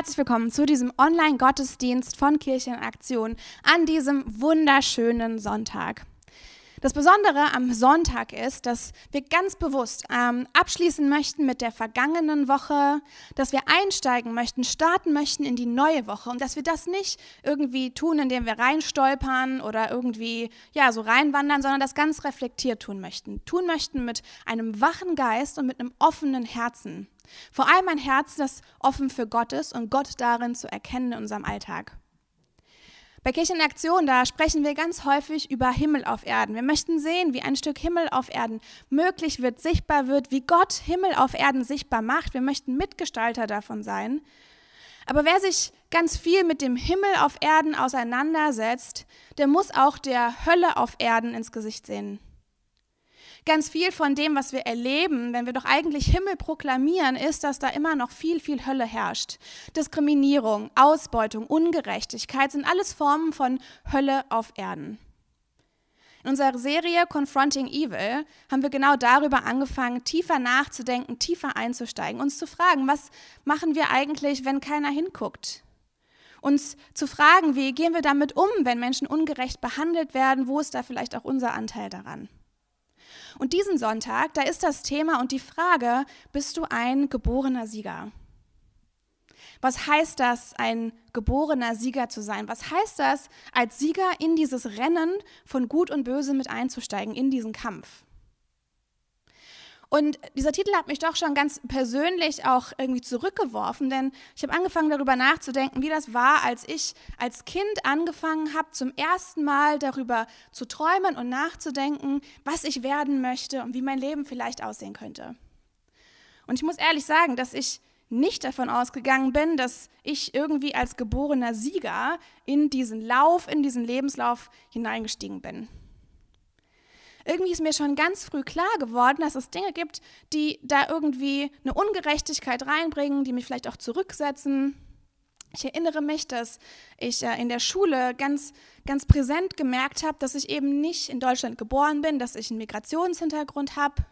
herzlich willkommen zu diesem Online-Gottesdienst von Kirchenaktion an diesem wunderschönen Sonntag. Das Besondere am Sonntag ist, dass wir ganz bewusst ähm, abschließen möchten mit der vergangenen Woche, dass wir einsteigen möchten, starten möchten in die neue Woche und dass wir das nicht irgendwie tun, indem wir reinstolpern oder irgendwie ja so reinwandern, sondern das ganz reflektiert tun möchten. Tun möchten mit einem wachen Geist und mit einem offenen Herzen. Vor allem ein Herz, das offen für Gott ist und Gott darin zu erkennen in unserem Alltag. Bei Kirche in Aktion, da sprechen wir ganz häufig über Himmel auf Erden. Wir möchten sehen, wie ein Stück Himmel auf Erden möglich wird, sichtbar wird, wie Gott Himmel auf Erden sichtbar macht. Wir möchten Mitgestalter davon sein. Aber wer sich ganz viel mit dem Himmel auf Erden auseinandersetzt, der muss auch der Hölle auf Erden ins Gesicht sehen. Ganz viel von dem, was wir erleben, wenn wir doch eigentlich Himmel proklamieren, ist, dass da immer noch viel, viel Hölle herrscht. Diskriminierung, Ausbeutung, Ungerechtigkeit sind alles Formen von Hölle auf Erden. In unserer Serie Confronting Evil haben wir genau darüber angefangen, tiefer nachzudenken, tiefer einzusteigen, uns zu fragen, was machen wir eigentlich, wenn keiner hinguckt? Uns zu fragen, wie gehen wir damit um, wenn Menschen ungerecht behandelt werden, wo ist da vielleicht auch unser Anteil daran? Und diesen Sonntag, da ist das Thema und die Frage, bist du ein geborener Sieger? Was heißt das, ein geborener Sieger zu sein? Was heißt das, als Sieger in dieses Rennen von Gut und Böse mit einzusteigen, in diesen Kampf? Und dieser Titel hat mich doch schon ganz persönlich auch irgendwie zurückgeworfen, denn ich habe angefangen darüber nachzudenken, wie das war, als ich als Kind angefangen habe, zum ersten Mal darüber zu träumen und nachzudenken, was ich werden möchte und wie mein Leben vielleicht aussehen könnte. Und ich muss ehrlich sagen, dass ich nicht davon ausgegangen bin, dass ich irgendwie als geborener Sieger in diesen Lauf, in diesen Lebenslauf hineingestiegen bin irgendwie ist mir schon ganz früh klar geworden, dass es Dinge gibt, die da irgendwie eine Ungerechtigkeit reinbringen, die mich vielleicht auch zurücksetzen. Ich erinnere mich, dass ich äh, in der Schule ganz, ganz präsent gemerkt habe, dass ich eben nicht in Deutschland geboren bin, dass ich einen Migrationshintergrund habe,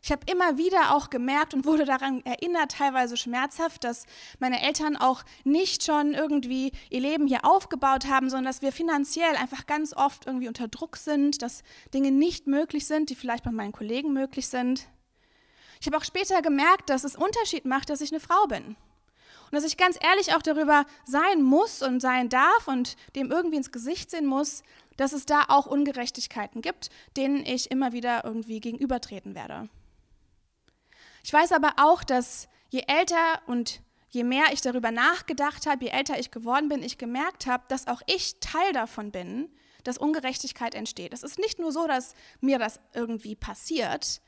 ich habe immer wieder auch gemerkt und wurde daran erinnert, teilweise schmerzhaft, dass meine Eltern auch nicht schon irgendwie ihr Leben hier aufgebaut haben, sondern dass wir finanziell einfach ganz oft irgendwie unter Druck sind, dass Dinge nicht möglich sind, die vielleicht bei meinen Kollegen möglich sind. Ich habe auch später gemerkt, dass es Unterschied macht, dass ich eine Frau bin. Und dass ich ganz ehrlich auch darüber sein muss und sein darf und dem irgendwie ins Gesicht sehen muss, dass es da auch Ungerechtigkeiten gibt, denen ich immer wieder irgendwie gegenübertreten werde. Ich weiß aber auch, dass je älter und je mehr ich darüber nachgedacht habe, je älter ich geworden bin, ich gemerkt habe, dass auch ich Teil davon bin, dass Ungerechtigkeit entsteht. Es ist nicht nur so, dass mir das irgendwie passiert,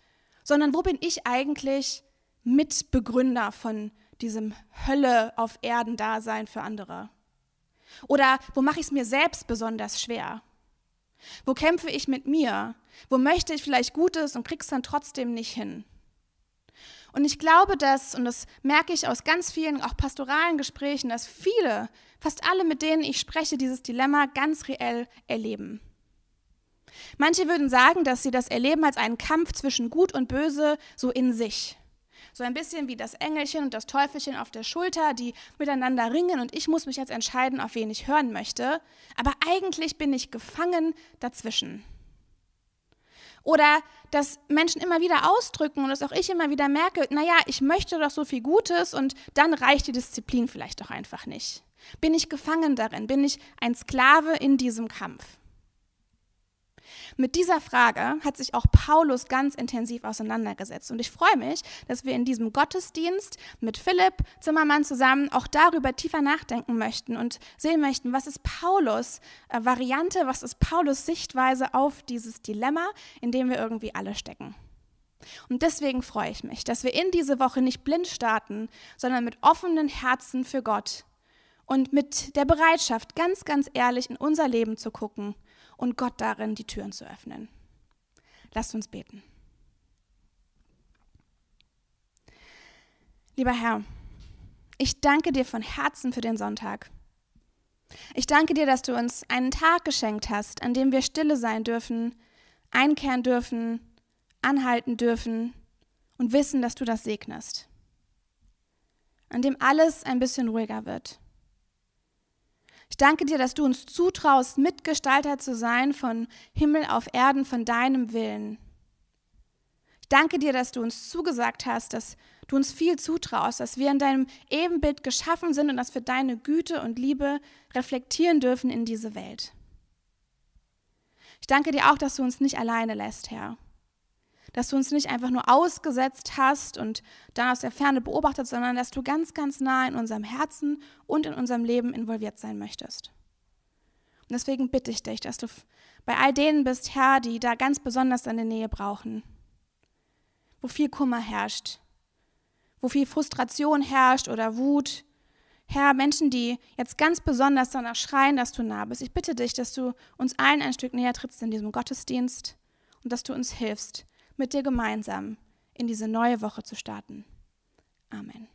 sondern wo bin ich eigentlich Mitbegründer von diesem Hölle auf Erden Dasein für andere? Oder wo mache ich es mir selbst besonders schwer? Wo kämpfe ich mit mir? Wo möchte ich vielleicht Gutes und krieg's dann trotzdem nicht hin? Und ich glaube, dass, und das merke ich aus ganz vielen, auch pastoralen Gesprächen, dass viele, fast alle, mit denen ich spreche, dieses Dilemma ganz reell erleben. Manche würden sagen, dass sie das erleben als einen Kampf zwischen Gut und Böse so in sich. So ein bisschen wie das Engelchen und das Teufelchen auf der Schulter, die miteinander ringen und ich muss mich jetzt entscheiden, auf wen ich hören möchte. Aber eigentlich bin ich gefangen dazwischen. Oder dass Menschen immer wieder ausdrücken und dass auch ich immer wieder merke, naja, ich möchte doch so viel Gutes und dann reicht die Disziplin vielleicht doch einfach nicht. Bin ich gefangen darin? Bin ich ein Sklave in diesem Kampf? Mit dieser Frage hat sich auch Paulus ganz intensiv auseinandergesetzt. Und ich freue mich, dass wir in diesem Gottesdienst mit Philipp Zimmermann zusammen auch darüber tiefer nachdenken möchten und sehen möchten, was ist Paulus äh, Variante, was ist Paulus Sichtweise auf dieses Dilemma, in dem wir irgendwie alle stecken. Und deswegen freue ich mich, dass wir in diese Woche nicht blind starten, sondern mit offenen Herzen für Gott und mit der Bereitschaft, ganz, ganz ehrlich in unser Leben zu gucken und Gott darin die Türen zu öffnen. Lasst uns beten. Lieber Herr, ich danke dir von Herzen für den Sonntag. Ich danke dir, dass du uns einen Tag geschenkt hast, an dem wir stille sein dürfen, einkehren dürfen, anhalten dürfen und wissen, dass du das segnest. an dem alles ein bisschen ruhiger wird. Ich danke dir, dass du uns zutraust, Mitgestalter zu sein von Himmel auf Erden, von deinem Willen. Ich danke dir, dass du uns zugesagt hast, dass du uns viel zutraust, dass wir in deinem Ebenbild geschaffen sind und dass wir deine Güte und Liebe reflektieren dürfen in diese Welt. Ich danke dir auch, dass du uns nicht alleine lässt, Herr dass du uns nicht einfach nur ausgesetzt hast und dann aus der Ferne beobachtet, sondern dass du ganz, ganz nah in unserem Herzen und in unserem Leben involviert sein möchtest. Und deswegen bitte ich dich, dass du bei all denen bist, Herr, die da ganz besonders deine Nähe brauchen, wo viel Kummer herrscht, wo viel Frustration herrscht oder Wut. Herr, Menschen, die jetzt ganz besonders danach schreien, dass du nah bist. Ich bitte dich, dass du uns allen ein Stück näher trittst in diesem Gottesdienst und dass du uns hilfst, mit dir gemeinsam in diese neue Woche zu starten. Amen.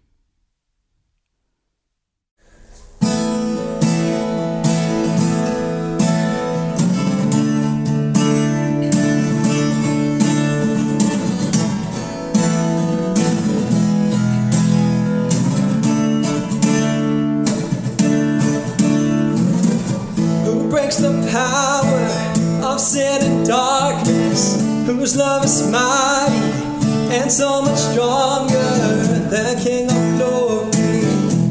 Breaks the power of sin and darkness? Whose love is mighty and so much stronger. The King of glory,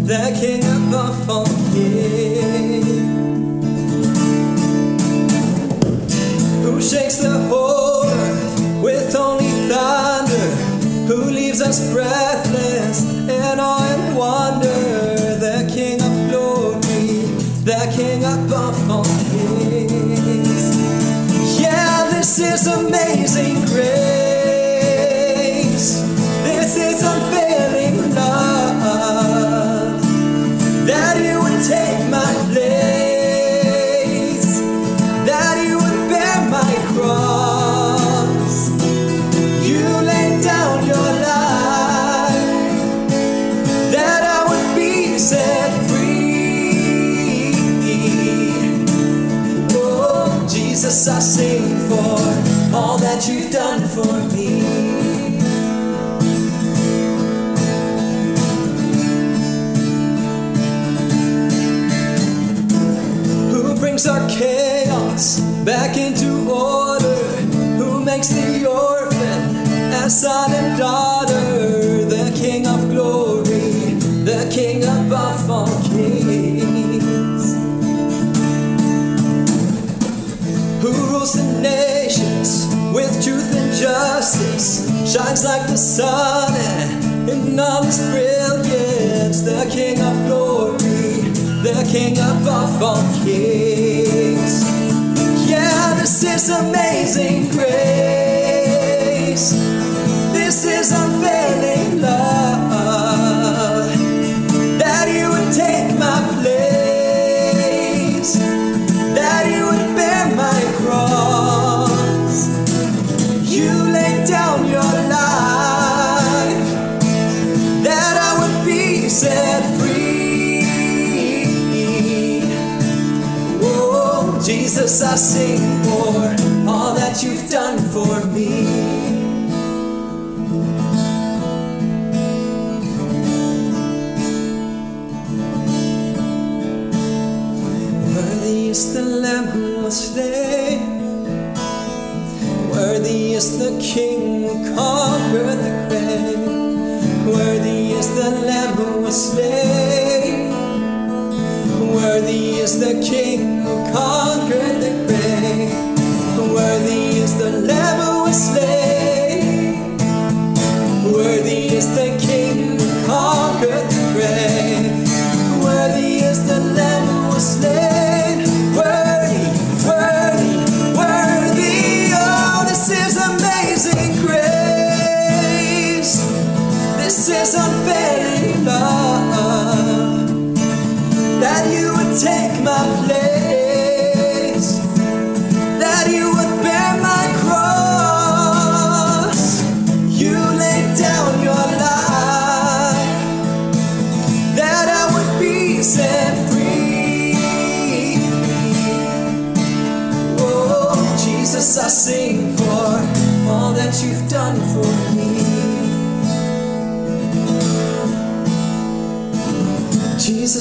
the King above all kings, who shakes the whole is amazing back into order? Who makes the orphan a son and daughter? The King of glory, the King above all kings. Who rules the nations with truth and justice? Shines like the sun in all his brilliance. The King of glory, the King above all kings. This amazing grace. This is unfailing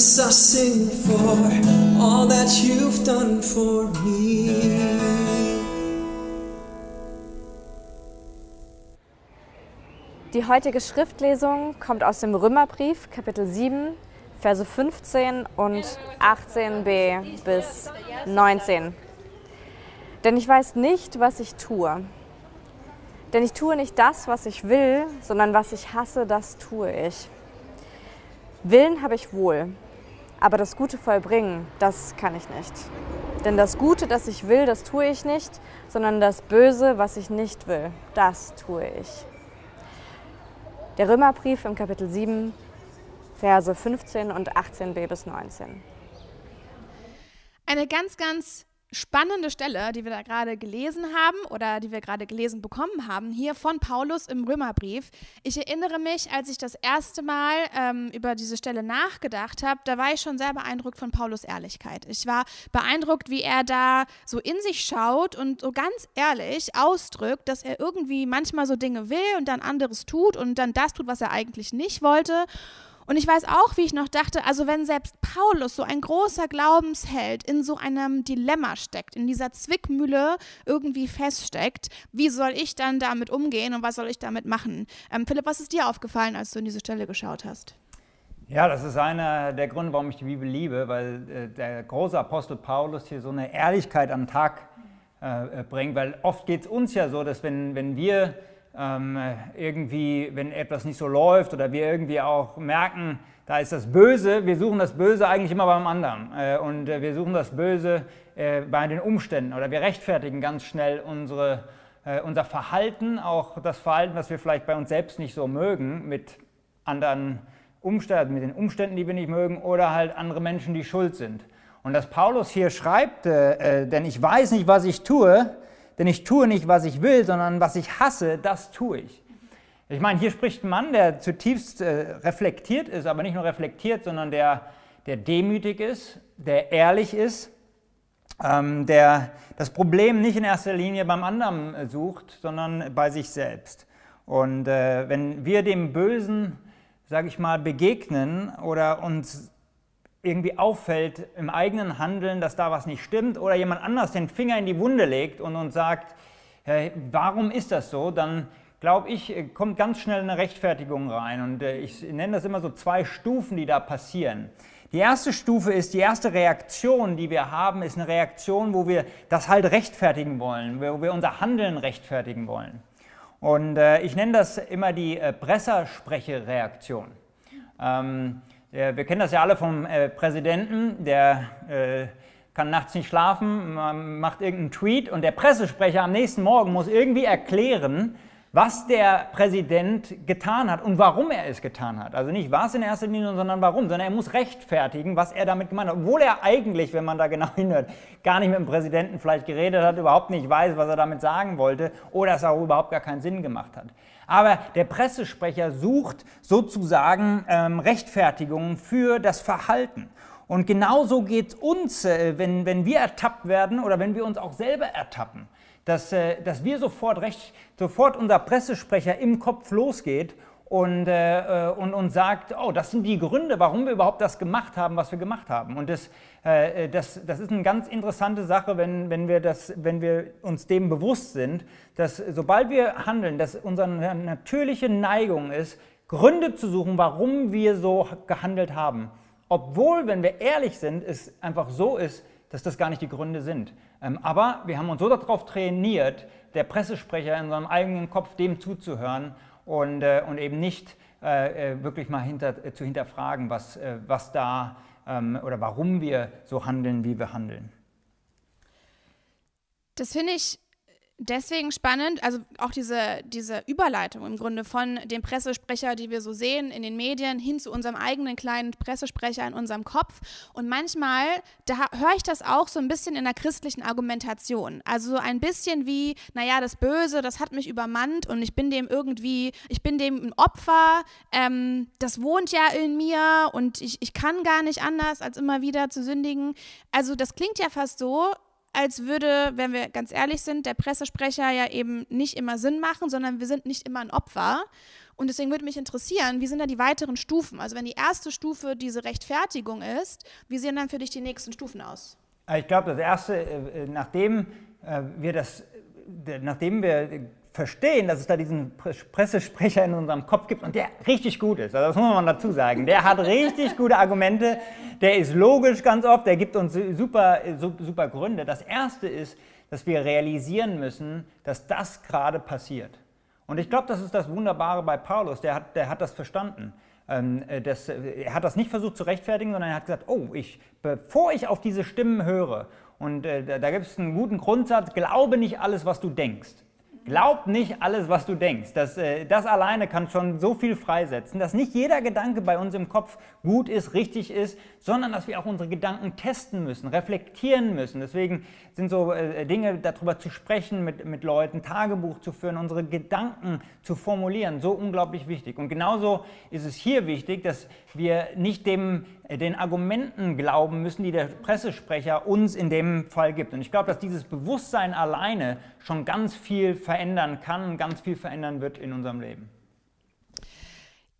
Jesus, I sing for all that you've done for me. Die heutige Schriftlesung kommt aus dem Römerbrief, Kapitel 7, Verse 15 und 18b bis 19. Denn ich weiß nicht, was ich tue. Denn ich tue nicht das, was ich will, sondern was ich hasse, das tue ich. Willen habe ich wohl, aber das Gute vollbringen, das kann ich nicht. Denn das Gute, das ich will, das tue ich nicht, sondern das Böse, was ich nicht will, das tue ich. Der Römerbrief im Kapitel 7, Verse 15 und 18b bis 19. Eine ganz, ganz spannende Stelle, die wir da gerade gelesen haben oder die wir gerade gelesen bekommen haben, hier von Paulus im Römerbrief. Ich erinnere mich, als ich das erste Mal ähm, über diese Stelle nachgedacht habe, da war ich schon sehr beeindruckt von Paulus Ehrlichkeit. Ich war beeindruckt, wie er da so in sich schaut und so ganz ehrlich ausdrückt, dass er irgendwie manchmal so Dinge will und dann anderes tut und dann das tut, was er eigentlich nicht wollte. Und ich weiß auch, wie ich noch dachte, also wenn selbst Paulus, so ein großer Glaubensheld, in so einem Dilemma steckt, in dieser Zwickmühle irgendwie feststeckt, wie soll ich dann damit umgehen und was soll ich damit machen? Ähm, Philipp, was ist dir aufgefallen, als du in diese Stelle geschaut hast? Ja, das ist einer der Gründe, warum ich die Bibel liebe, weil äh, der große Apostel Paulus hier so eine Ehrlichkeit am Tag äh, bringt, weil oft geht es uns ja so, dass wenn, wenn wir ähm, irgendwie, wenn etwas nicht so läuft oder wir irgendwie auch merken, da ist das Böse, wir suchen das Böse eigentlich immer beim anderen äh, und äh, wir suchen das Böse äh, bei den Umständen oder wir rechtfertigen ganz schnell unsere, äh, unser Verhalten, auch das Verhalten, was wir vielleicht bei uns selbst nicht so mögen, mit anderen Umständen, mit den Umständen, die wir nicht mögen oder halt andere Menschen, die schuld sind. Und dass Paulus hier schreibt, äh, äh, denn ich weiß nicht, was ich tue, denn ich tue nicht, was ich will, sondern was ich hasse, das tue ich. Ich meine, hier spricht ein Mann, der zutiefst äh, reflektiert ist, aber nicht nur reflektiert, sondern der, der demütig ist, der ehrlich ist, ähm, der das Problem nicht in erster Linie beim anderen äh, sucht, sondern bei sich selbst. Und äh, wenn wir dem Bösen, sage ich mal, begegnen oder uns irgendwie auffällt im eigenen Handeln, dass da was nicht stimmt oder jemand anders den Finger in die Wunde legt und uns sagt, hey, warum ist das so, dann glaube ich, äh, kommt ganz schnell eine Rechtfertigung rein. Und äh, ich nenne das immer so zwei Stufen, die da passieren. Die erste Stufe ist, die erste Reaktion, die wir haben, ist eine Reaktion, wo wir das halt rechtfertigen wollen, wo wir unser Handeln rechtfertigen wollen. Und äh, ich nenne das immer die äh, Pressersprechereaktion. Ähm, wir kennen das ja alle vom äh, Präsidenten, der äh, kann nachts nicht schlafen, macht irgendeinen Tweet und der Pressesprecher am nächsten Morgen muss irgendwie erklären, was der Präsident getan hat und warum er es getan hat. Also nicht was in erster Linie, sondern warum, sondern er muss rechtfertigen, was er damit gemeint hat. Obwohl er eigentlich, wenn man da genau hinhört, gar nicht mit dem Präsidenten vielleicht geredet hat, überhaupt nicht weiß, was er damit sagen wollte oder es auch überhaupt gar keinen Sinn gemacht hat. Aber der Pressesprecher sucht sozusagen ähm, Rechtfertigungen für das Verhalten. Und genauso geht es uns, äh, wenn, wenn wir ertappt werden oder wenn wir uns auch selber ertappen, dass, äh, dass wir sofort, recht, sofort unser Pressesprecher im Kopf losgeht und, äh, äh, und, und sagt, oh, das sind die Gründe, warum wir überhaupt das gemacht haben, was wir gemacht haben. Und das, äh, das, das ist eine ganz interessante Sache, wenn, wenn, wir das, wenn wir uns dem bewusst sind, dass sobald wir handeln, dass unsere natürliche Neigung ist, Gründe zu suchen, warum wir so gehandelt haben. Obwohl, wenn wir ehrlich sind, es einfach so ist, dass das gar nicht die Gründe sind. Ähm, aber wir haben uns so darauf trainiert, der Pressesprecher in seinem eigenen Kopf dem zuzuhören und, äh, und eben nicht äh, äh, wirklich mal hinter, zu hinterfragen, was, was da ähm, oder warum wir so handeln, wie wir handeln. Das finde ich deswegen spannend, also auch diese, diese Überleitung im Grunde von dem Pressesprecher, die wir so sehen in den Medien, hin zu unserem eigenen kleinen Pressesprecher in unserem Kopf. Und manchmal, da höre ich das auch so ein bisschen in der christlichen Argumentation. Also so ein bisschen wie, naja, das Böse, das hat mich übermannt und ich bin dem irgendwie, ich bin dem ein Opfer, ähm, das wohnt ja in mir und ich, ich kann gar nicht anders, als immer wieder zu sündigen. Also das klingt ja fast so, als würde, wenn wir ganz ehrlich sind, der Pressesprecher ja eben nicht immer Sinn machen, sondern wir sind nicht immer ein Opfer. Und deswegen würde mich interessieren, wie sind da die weiteren Stufen? Also wenn die erste Stufe diese Rechtfertigung ist, wie sehen dann für dich die nächsten Stufen aus? Ich glaube, das Erste, äh, nachdem äh, wir das, nachdem wir verstehen, dass es da diesen Pressesprecher in unserem Kopf gibt und der richtig gut ist. Also das muss man dazu sagen. Der hat richtig gute Argumente, der ist logisch ganz oft, der gibt uns super, super Gründe. Das Erste ist, dass wir realisieren müssen, dass das gerade passiert. Und ich glaube, das ist das Wunderbare bei Paulus, der hat, der hat das verstanden. Ähm, äh, das, äh, er hat das nicht versucht zu rechtfertigen, sondern er hat gesagt, oh, ich, bevor ich auf diese Stimmen höre, und äh, da, da gibt es einen guten Grundsatz, glaube nicht alles, was du denkst. Glaub nicht alles, was du denkst. Das, äh, das alleine kann schon so viel freisetzen, dass nicht jeder Gedanke bei uns im Kopf gut ist, richtig ist, sondern dass wir auch unsere Gedanken testen müssen, reflektieren müssen. Deswegen sind so äh, Dinge, darüber zu sprechen mit, mit Leuten, Tagebuch zu führen, unsere Gedanken zu formulieren, so unglaublich wichtig. Und genauso ist es hier wichtig, dass wir nicht dem, äh, den Argumenten glauben müssen, die der Pressesprecher uns in dem Fall gibt. Und ich glaube, dass dieses Bewusstsein alleine schon ganz viel verändern kann und ganz viel verändern wird in unserem Leben.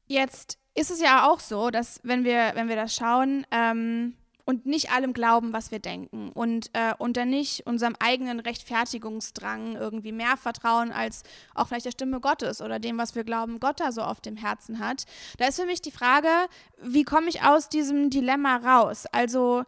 Jetzt ist es ja auch so, dass wenn wir, wenn wir das schauen, ähm, und nicht allem glauben, was wir denken und, äh, und dann nicht unserem eigenen Rechtfertigungsdrang irgendwie mehr vertrauen als auch vielleicht der Stimme Gottes oder dem, was wir glauben, Gott da so auf dem Herzen hat. Da ist für mich die Frage, wie komme ich aus diesem Dilemma raus? Also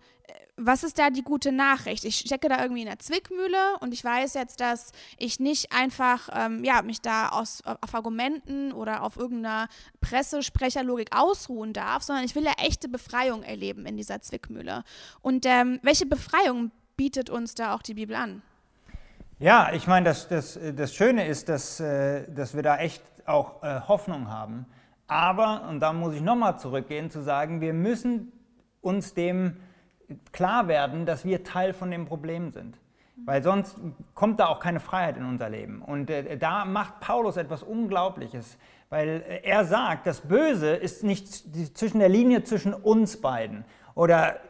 was ist da die gute Nachricht? Ich stecke da irgendwie in der Zwickmühle und ich weiß jetzt, dass ich nicht einfach ähm, ja, mich da aus, auf Argumenten oder auf irgendeiner Pressesprecherlogik ausruhen darf, sondern ich will ja echte Befreiung erleben in dieser Zwickmühle. Und ähm, welche Befreiung bietet uns da auch die Bibel an? Ja, ich meine, das, das, das Schöne ist, dass, äh, dass wir da echt auch äh, Hoffnung haben. Aber, und da muss ich nochmal zurückgehen, zu sagen, wir müssen uns dem klar werden, dass wir Teil von dem Problem sind. Weil sonst kommt da auch keine Freiheit in unser Leben. Und äh, da macht Paulus etwas Unglaubliches, weil äh, er sagt, das Böse ist nicht zwischen der Linie zwischen uns beiden. Oder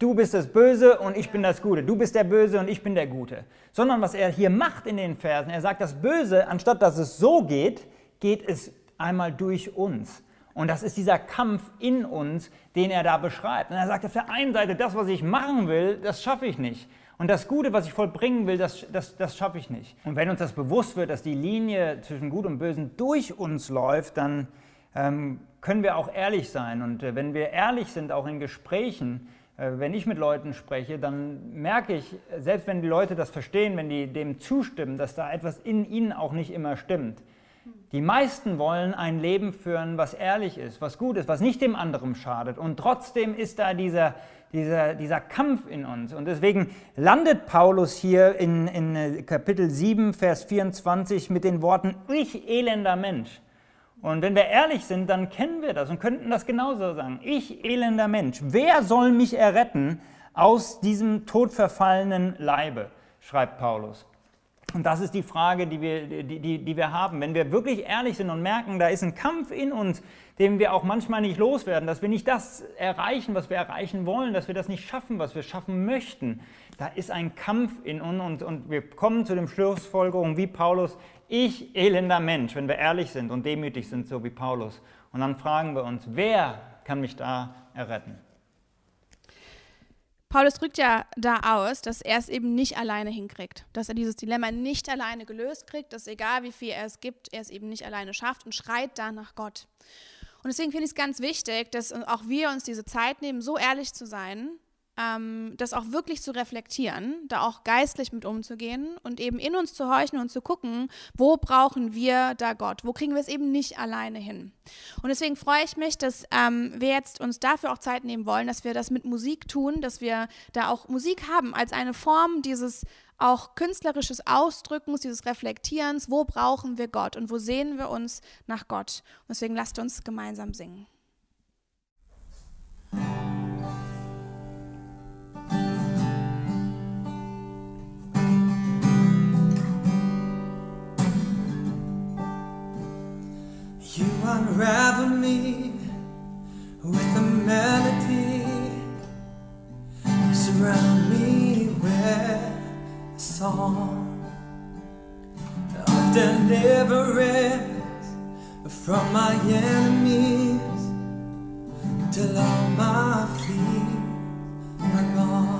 du bist das Böse und ich bin das Gute. Du bist der Böse und ich bin der Gute. Sondern was er hier macht in den Versen, er sagt, das Böse, anstatt dass es so geht, geht es einmal durch uns. Und das ist dieser Kampf in uns, den er da beschreibt. Und er sagt auf der einen Seite, das, was ich machen will, das schaffe ich nicht. Und das Gute, was ich vollbringen will, das, das, das schaffe ich nicht. Und wenn uns das bewusst wird, dass die Linie zwischen Gut und Bösen durch uns läuft, dann ähm, können wir auch ehrlich sein. Und äh, wenn wir ehrlich sind, auch in Gesprächen, äh, wenn ich mit Leuten spreche, dann merke ich, selbst wenn die Leute das verstehen, wenn die dem zustimmen, dass da etwas in ihnen auch nicht immer stimmt. Die meisten wollen ein Leben führen, was ehrlich ist, was gut ist, was nicht dem anderen schadet. Und trotzdem ist da dieser, dieser, dieser Kampf in uns. Und deswegen landet Paulus hier in, in äh, Kapitel 7, Vers 24 mit den Worten, ich elender Mensch. Und wenn wir ehrlich sind, dann kennen wir das und könnten das genauso sagen. Ich elender Mensch. Wer soll mich erretten aus diesem todverfallenen Leibe? schreibt Paulus. Und das ist die Frage, die wir, die, die, die wir haben. Wenn wir wirklich ehrlich sind und merken, da ist ein Kampf in uns, den wir auch manchmal nicht loswerden, dass wir nicht das erreichen, was wir erreichen wollen, dass wir das nicht schaffen, was wir schaffen möchten, da ist ein Kampf in uns und, und wir kommen zu dem Schlussfolgerung wie Paulus, ich elender Mensch, wenn wir ehrlich sind und demütig sind, so wie Paulus. Und dann fragen wir uns, wer kann mich da erretten? Paulus drückt ja da aus, dass er es eben nicht alleine hinkriegt, dass er dieses Dilemma nicht alleine gelöst kriegt, dass egal wie viel er es gibt, er es eben nicht alleine schafft und schreit da nach Gott. Und deswegen finde ich es ganz wichtig, dass auch wir uns diese Zeit nehmen, so ehrlich zu sein ähm, das auch wirklich zu reflektieren, da auch geistlich mit umzugehen und eben in uns zu horchen und zu gucken, wo brauchen wir da Gott, wo kriegen wir es eben nicht alleine hin. Und deswegen freue ich mich, dass ähm, wir jetzt uns dafür auch Zeit nehmen wollen, dass wir das mit Musik tun, dass wir da auch Musik haben als eine Form dieses auch künstlerisches Ausdrückens, dieses Reflektierens, wo brauchen wir Gott und wo sehen wir uns nach Gott. Und deswegen lasst uns gemeinsam singen. You unravel me with a melody. You surround me with a song of deliverance from my enemies till all my fears are gone.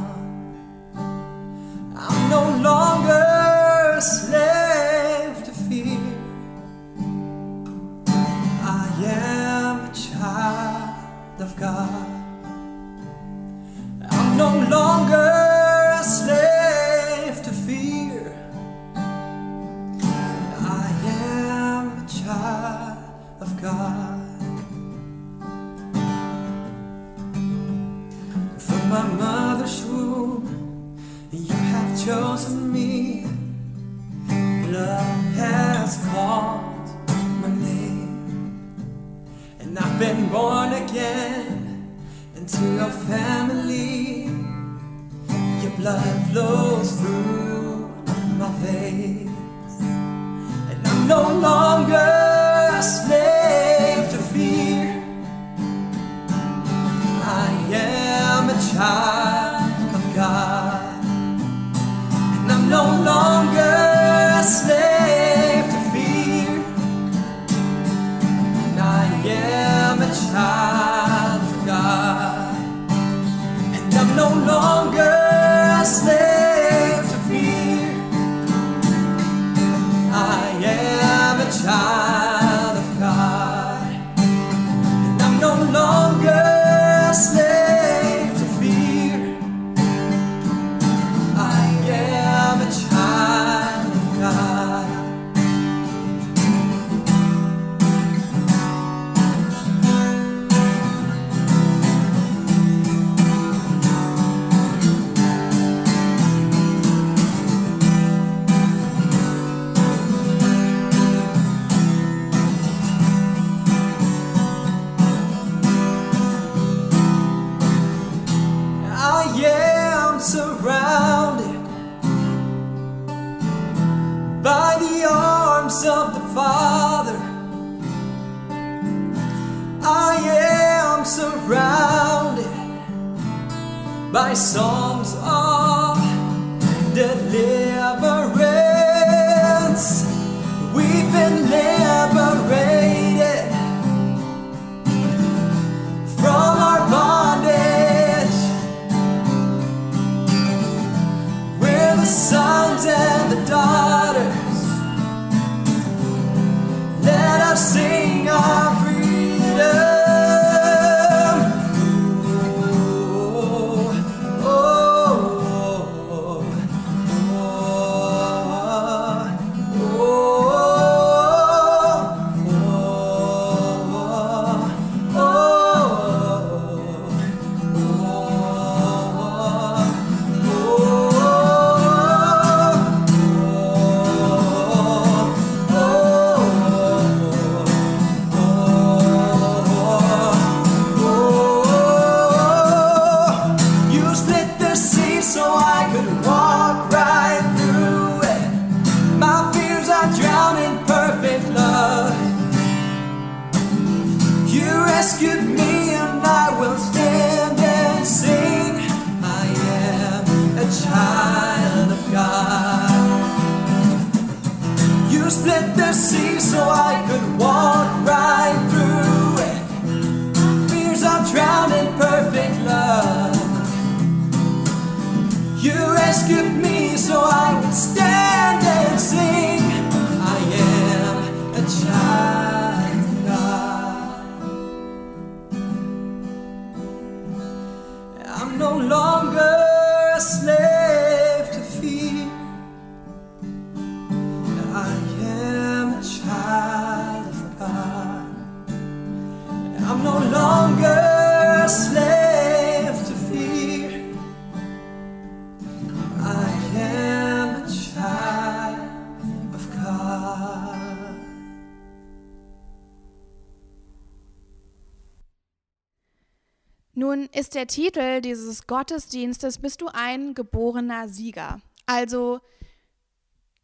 der Titel dieses Gottesdienstes, bist du ein geborener Sieger. Also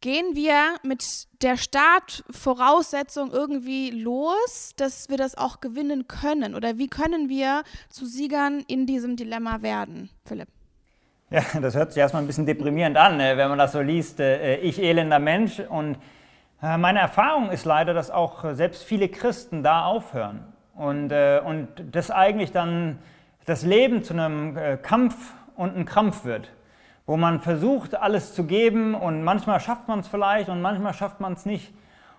gehen wir mit der Startvoraussetzung irgendwie los, dass wir das auch gewinnen können? Oder wie können wir zu Siegern in diesem Dilemma werden, Philipp? Ja, das hört sich erstmal ein bisschen deprimierend an, ne, wenn man das so liest. Äh, ich elender Mensch. Und äh, meine Erfahrung ist leider, dass auch äh, selbst viele Christen da aufhören. Und, und das eigentlich dann das Leben zu einem äh, Kampf und einem Krampf wird, wo man versucht, alles zu geben und manchmal schafft man es vielleicht und manchmal schafft man es nicht.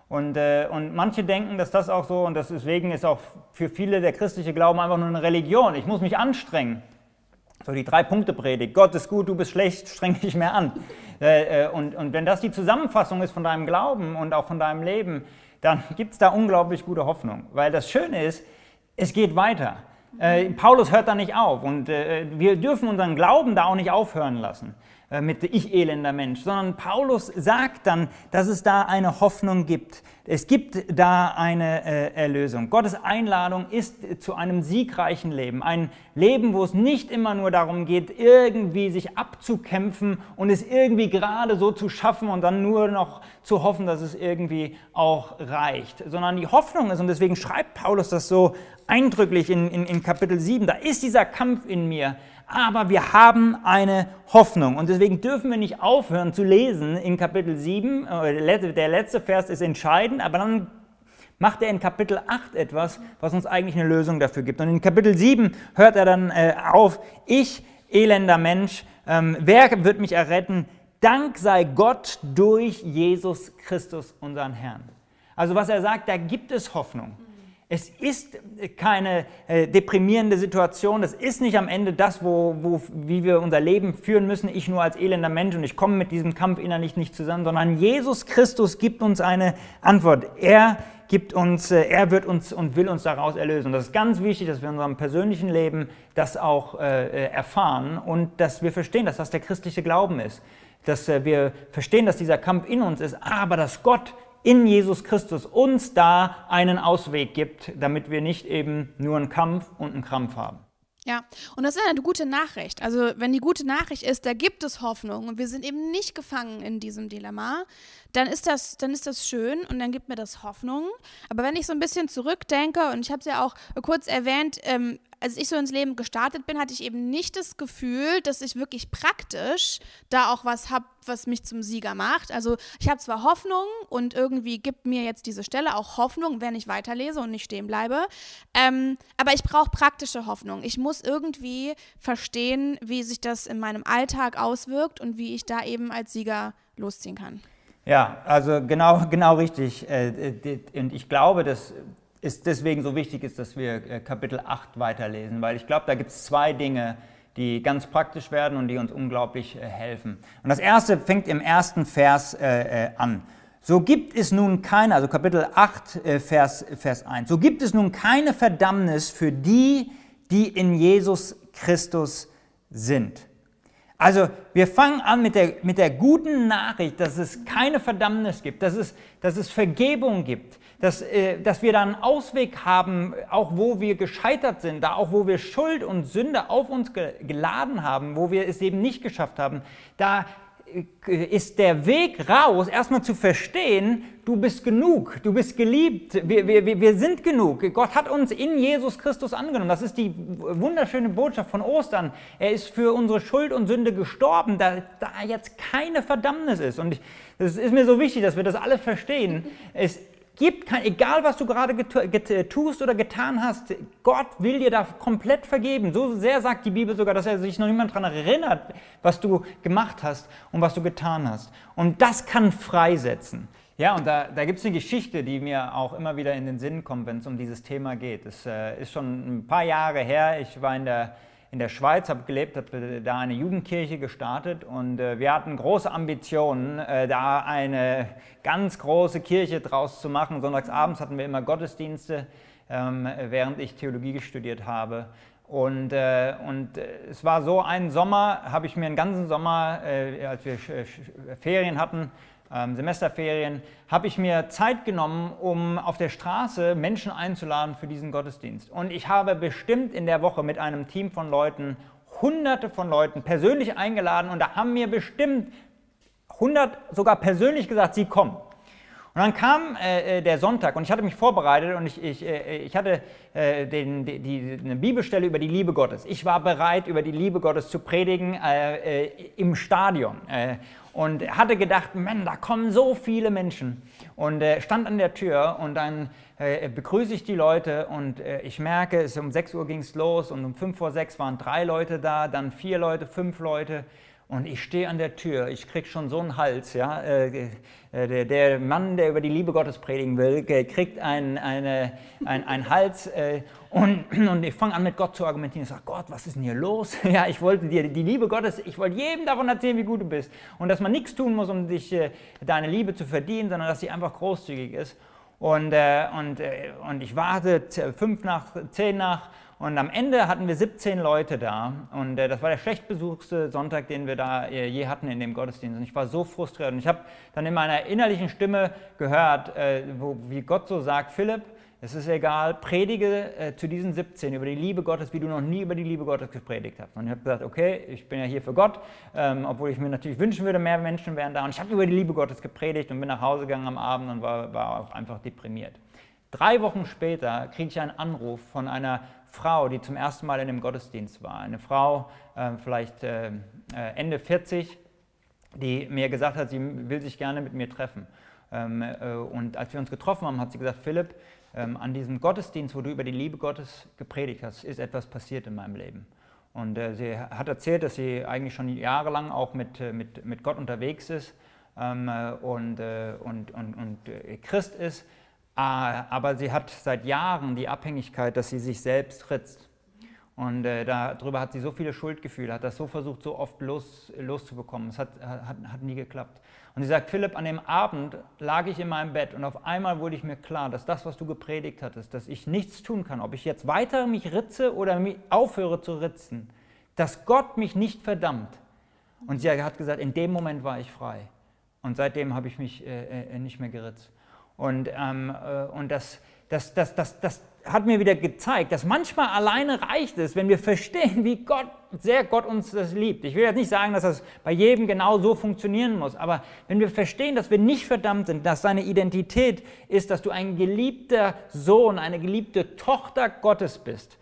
Und, äh, und manche denken, dass das auch so, und das deswegen ist auch für viele der christliche Glauben einfach nur eine Religion. Ich muss mich anstrengen. So die Drei-Punkte-Predigt. Gott ist gut, du bist schlecht, streng dich mehr an. Äh, äh, und, und wenn das die Zusammenfassung ist von deinem Glauben und auch von deinem Leben, dann gibt es da unglaublich gute Hoffnung. Weil das Schöne ist, es geht weiter. Äh, Paulus hört da nicht auf. Und äh, wir dürfen unseren Glauben da auch nicht aufhören lassen mit ich elender Mensch, sondern Paulus sagt dann, dass es da eine Hoffnung gibt. Es gibt da eine äh, Erlösung. Gottes Einladung ist zu einem siegreichen Leben. Ein Leben, wo es nicht immer nur darum geht, irgendwie sich abzukämpfen und es irgendwie gerade so zu schaffen und dann nur noch zu hoffen, dass es irgendwie auch reicht. Sondern die Hoffnung ist, und deswegen schreibt Paulus das so eindrücklich in, in, in Kapitel 7, da ist dieser Kampf in mir, aber wir haben eine Hoffnung. Und deswegen dürfen wir nicht aufhören zu lesen in Kapitel 7. Äh, Der letzte Vers ist entscheidend, aber dann macht er in Kapitel 8 etwas, was uns eigentlich eine Lösung dafür gibt. Und in Kapitel 7 hört er dann äh, auf, ich, elender Mensch, ähm, wer wird mich erretten? Dank sei Gott durch Jesus Christus, unseren Herrn. Also was er sagt, da gibt es Hoffnung. Es ist keine äh, deprimierende Situation. Es ist nicht am Ende das, wo, wo, wie wir unser Leben führen müssen. Ich nur als elender Mensch und ich komme mit diesem Kampf innerlich nicht zusammen, sondern Jesus Christus gibt uns eine Antwort. Er gibt uns, äh, er wird uns und will uns daraus erlösen. Und das ist ganz wichtig, dass wir in unserem persönlichen Leben das auch äh, erfahren und dass wir verstehen, dass das der christliche Glauben ist. Dass äh, wir verstehen, dass dieser Kampf in uns ist, aber dass Gott in Jesus Christus uns da einen Ausweg gibt, damit wir nicht eben nur einen Kampf und einen Krampf haben. Ja, und das ist eine gute Nachricht. Also, wenn die gute Nachricht ist, da gibt es Hoffnung und wir sind eben nicht gefangen in diesem Dilemma, dann ist das, dann ist das schön und dann gibt mir das Hoffnung. Aber wenn ich so ein bisschen zurückdenke, und ich habe es ja auch kurz erwähnt, ähm, als ich so ins Leben gestartet bin, hatte ich eben nicht das Gefühl, dass ich wirklich praktisch da auch was habe, was mich zum Sieger macht. Also ich habe zwar Hoffnung und irgendwie gibt mir jetzt diese Stelle auch Hoffnung, wenn ich weiterlese und nicht stehen bleibe, ähm, aber ich brauche praktische Hoffnung. Ich muss irgendwie verstehen, wie sich das in meinem Alltag auswirkt und wie ich da eben als Sieger losziehen kann. Ja, also genau, genau richtig. Äh, Und ich glaube, dass es deswegen so wichtig ist, dass wir äh, Kapitel 8 weiterlesen, weil ich glaube, da gibt es zwei Dinge, die ganz praktisch werden und die uns unglaublich äh, helfen. Und das erste fängt im ersten Vers an. So gibt es nun keine, also Kapitel 8, äh, Vers, Vers 1, so gibt es nun keine Verdammnis für die, die in Jesus Christus sind. Also wir fangen an mit der, mit der guten Nachricht, dass es keine Verdammnis gibt, dass es, dass es Vergebung gibt, dass, äh, dass wir da einen Ausweg haben, auch wo wir gescheitert sind, da auch wo wir Schuld und Sünde auf uns ge geladen haben, wo wir es eben nicht geschafft haben, da ist der Weg raus, erstmal zu verstehen, du bist genug, du bist geliebt, wir, wir, wir sind genug. Gott hat uns in Jesus Christus angenommen. Das ist die wunderschöne Botschaft von Ostern. Er ist für unsere Schuld und Sünde gestorben, da, da jetzt keine Verdammnis ist. Und es ist mir so wichtig, dass wir das alle verstehen. Es gibt kein, egal was du gerade tust oder getan hast, Gott will dir da komplett vergeben. So sehr sagt die Bibel sogar, dass er sich noch niemand daran erinnert, was du gemacht hast und was du getan hast. Und das kann freisetzen. Ja, und da, da gibt es eine Geschichte, die mir auch immer wieder in den Sinn kommt, wenn es um dieses Thema geht. Es äh, ist schon ein paar Jahre her. Ich war in der in der Schweiz, habe gelebt, habe da eine Jugendkirche gestartet und äh, wir hatten große Ambitionen, äh, da eine ganz große Kirche draus zu machen. Sonntagsabends hatten wir immer Gottesdienste, ähm, während ich Theologie studiert habe. Und, äh, und äh, es war so, einen Sommer habe ich mir einen ganzen Sommer, äh, als wir Ferien hatten, ähm, Semesterferien, habe ich mir Zeit genommen, um auf der Straße Menschen einzuladen für diesen Gottesdienst. Und ich habe bestimmt in der Woche mit einem Team von Leuten, hunderte von Leuten persönlich eingeladen und da haben mir bestimmt 100 sogar persönlich gesagt, sie kommen. Und dann kam äh, äh, der Sonntag und ich hatte mich vorbereitet und ich, ich, äh, ich hatte äh, den, die, die, eine Bibelstelle über die Liebe Gottes. Ich war bereit, über die Liebe Gottes zu predigen äh, äh, im Stadion und hatte gedacht, Mann, da kommen so viele Menschen. Und stand an der Tür und dann begrüße ich die Leute und ich merke, es um 6 Uhr ging es los und um 5 vor 6 waren drei Leute da, dann vier Leute, fünf Leute. Und ich stehe an der Tür, ich kriege schon so einen Hals. Ja? Äh, der, der, Mann, der über die Liebe Gottes predigen will, kriegt einen, eine, ein, einen Hals. Äh, und, und ich fange an mit Gott zu argumentieren. Ich sage, Gott, was ist denn hier los? Ja, ich wollte dir die Liebe Gottes, ich wollte jedem davon erzählen, wie gut du bist. Und dass man nichts tun muss, um dich, äh, deine Liebe zu verdienen, sondern dass sie einfach großzügig ist. Und, und, und ich warte fünf nach, zehn nach und am Ende hatten wir 17 Leute da und äh, das war der schlechtbesuchte Sonntag, den wir da äh, je hatten in dem Gottesdienst. Und ich war so frustriert und ich habe dann in meiner innerlichen Stimme gehört, äh, wo, wie Gott so sagt, Philipp, es ist egal, predige äh, zu diesen 17 über die Liebe Gottes, wie du noch nie über die Liebe Gottes gepredigt hast. Und ich habe gesagt, okay, ich bin ja hier für Gott, ähm, obwohl ich mir natürlich wünschen würde, mehr Menschen wären da. Und ich habe über die Liebe Gottes gepredigt und bin nach Hause gegangen am Abend und war, war auch einfach deprimiert. Drei Wochen später kriege ich einen Anruf von einer Frau, die zum ersten Mal in dem Gottesdienst war. Eine Frau, äh, vielleicht äh, äh, Ende 40, die mir gesagt hat, sie will sich gerne mit mir treffen. Ähm, äh, und als wir uns getroffen haben, hat sie gesagt, Philipp, ähm, an diesem Gottesdienst, wo du über die Liebe Gottes gepredigt hast, ist etwas passiert in meinem Leben. Und äh, sie hat erzählt, dass sie eigentlich schon jahrelang auch mit, äh, mit, mit Gott unterwegs ist ähm, und, und, und, und Christ ist Ah, aber sie hat seit Jahren die Abhängigkeit, dass sie sich selbst ritzt. Und äh, darüber hat sie so viele Schuldgefühle, hat das so versucht, so oft los, loszubekommen. Es hat, hat, hat nie geklappt. Und sie sagt, Philipp, an dem Abend lag ich in meinem Bett und auf einmal wurde ich mir klar, dass das, was du gepredigt hattest, dass ich nichts tun kann, ob ich jetzt weiter mich ritze oder aufhöre zu ritzen, dass Gott mich nicht verdammt. Und sie hat gesagt, in dem Moment war ich frei. Und seitdem habe ich mich äh, äh, nicht mehr geritzt. Und, ähm, äh, und das, das, das, das, das hat mir wieder gezeigt, dass manchmal alleine reicht es, wenn wir verstehen, wie Gott, sehr Gott uns das liebt. Ich will jetzt nicht sagen, dass das bei jedem genau so funktionieren muss, aber wenn wir verstehen, dass wir nicht verdammt sind, dass seine Identität ist, dass du ein geliebter Sohn, eine geliebte Tochter Gottes bist,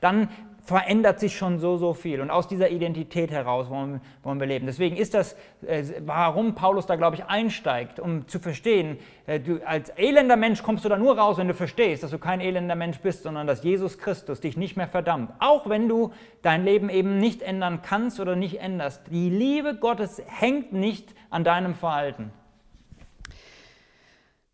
dann verändert sich schon so, so viel. Und aus dieser Identität heraus wollen, wollen wir leben. Deswegen ist das, äh, warum Paulus da, glaube ich, einsteigt, um zu verstehen, äh, du als elender Mensch kommst du da nur raus, wenn du verstehst, dass du kein elender Mensch bist, sondern dass Jesus Christus dich nicht mehr verdammt. Auch wenn du dein Leben eben nicht ändern kannst oder nicht änderst. Die Liebe Gottes hängt nicht an deinem Verhalten.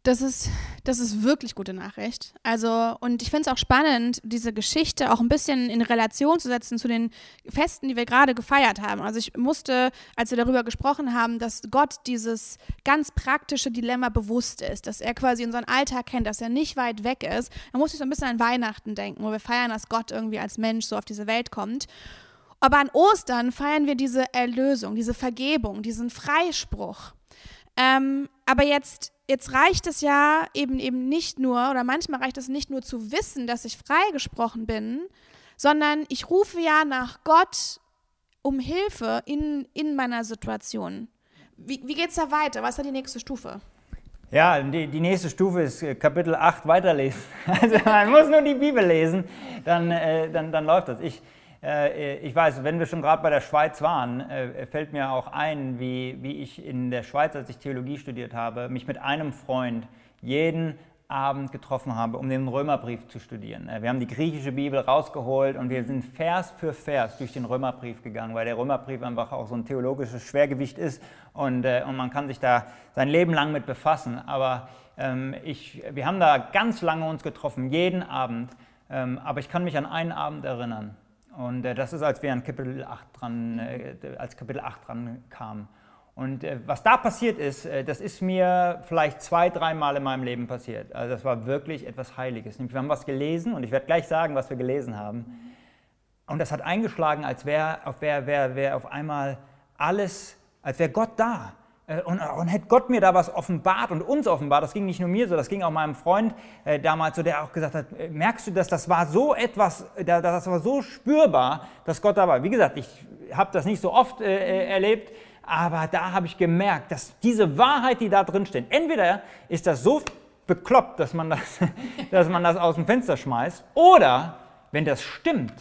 Das ist, das ist wirklich gute Nachricht. Also, und ich finde es auch spannend, diese Geschichte auch ein bisschen in Relation zu setzen zu den Festen, die wir gerade gefeiert haben. Also ich musste, als wir darüber gesprochen haben, dass Gott dieses ganz praktische Dilemma bewusst ist, dass er quasi unseren Alltag kennt, dass er nicht weit weg ist, da musste ich so ein bisschen an Weihnachten denken, wo wir feiern, dass Gott irgendwie als Mensch so auf diese Welt kommt. Aber an Ostern feiern wir diese Erlösung, diese Vergebung, diesen Freispruch. Ähm, aber jetzt jetzt reicht es ja eben eben nicht nur, oder manchmal reicht es nicht nur zu wissen, dass ich freigesprochen bin, sondern ich rufe ja nach Gott um Hilfe in, in meiner Situation. Wie, wie geht es da weiter? Was ist da die nächste Stufe? Ja, die, die nächste Stufe ist äh, Kapitel 8 weiterlesen. Also man muss nur die Bibel lesen, dann, äh, dann, dann läuft das. Ich, ich weiß, wenn wir schon gerade bei der Schweiz waren, äh, fällt mir auch ein, wie, wie ich in der Schweiz, als ich Theologie studiert habe, mich mit einem Freund jeden Abend getroffen habe, um den Römerbrief zu studieren. Äh, wir haben die griechische Bibel rausgeholt und wir sind Vers für Vers durch den Römerbrief gegangen, weil der Römerbrief einfach auch so ein theologisches Schwergewicht ist und, und man kann sich da sein Leben lang mit befassen. Aber ähm, ich, wir haben da ganz lange uns getroffen, jeden Abend. Ähm, aber ich kann mich an einen Abend erinnern. Und äh, das ist, als wir an Kapitel 8 dran, äh, als Kapitel 8 dran kamen. Und äh, was da passiert ist, das ist mir vielleicht zwei, dreimal in meinem Leben passiert. Also das war wirklich etwas Heiliges. Wir haben was gelesen und ich werde gleich sagen, was wir gelesen haben. Und das hat eingeschlagen, als wäre wär, wär, wär auf einmal alles, als wäre Gott da. Äh, und, und hätte Gott mir da was offenbart und uns offenbart, das ging nicht nur mir so, das ging auch meinem Freund äh, damals so, der auch gesagt hat, äh, merkst du, dass das war so etwas, äh, das war so spürbar, dass Gott da war. Wie gesagt, ich habe das nicht so oft äh, erlebt, aber da habe ich gemerkt, dass diese Wahrheit, die da drin steht, entweder ist das so bekloppt, dass man das, dass man das aus dem Fenster schmeißt, oder wenn das stimmt,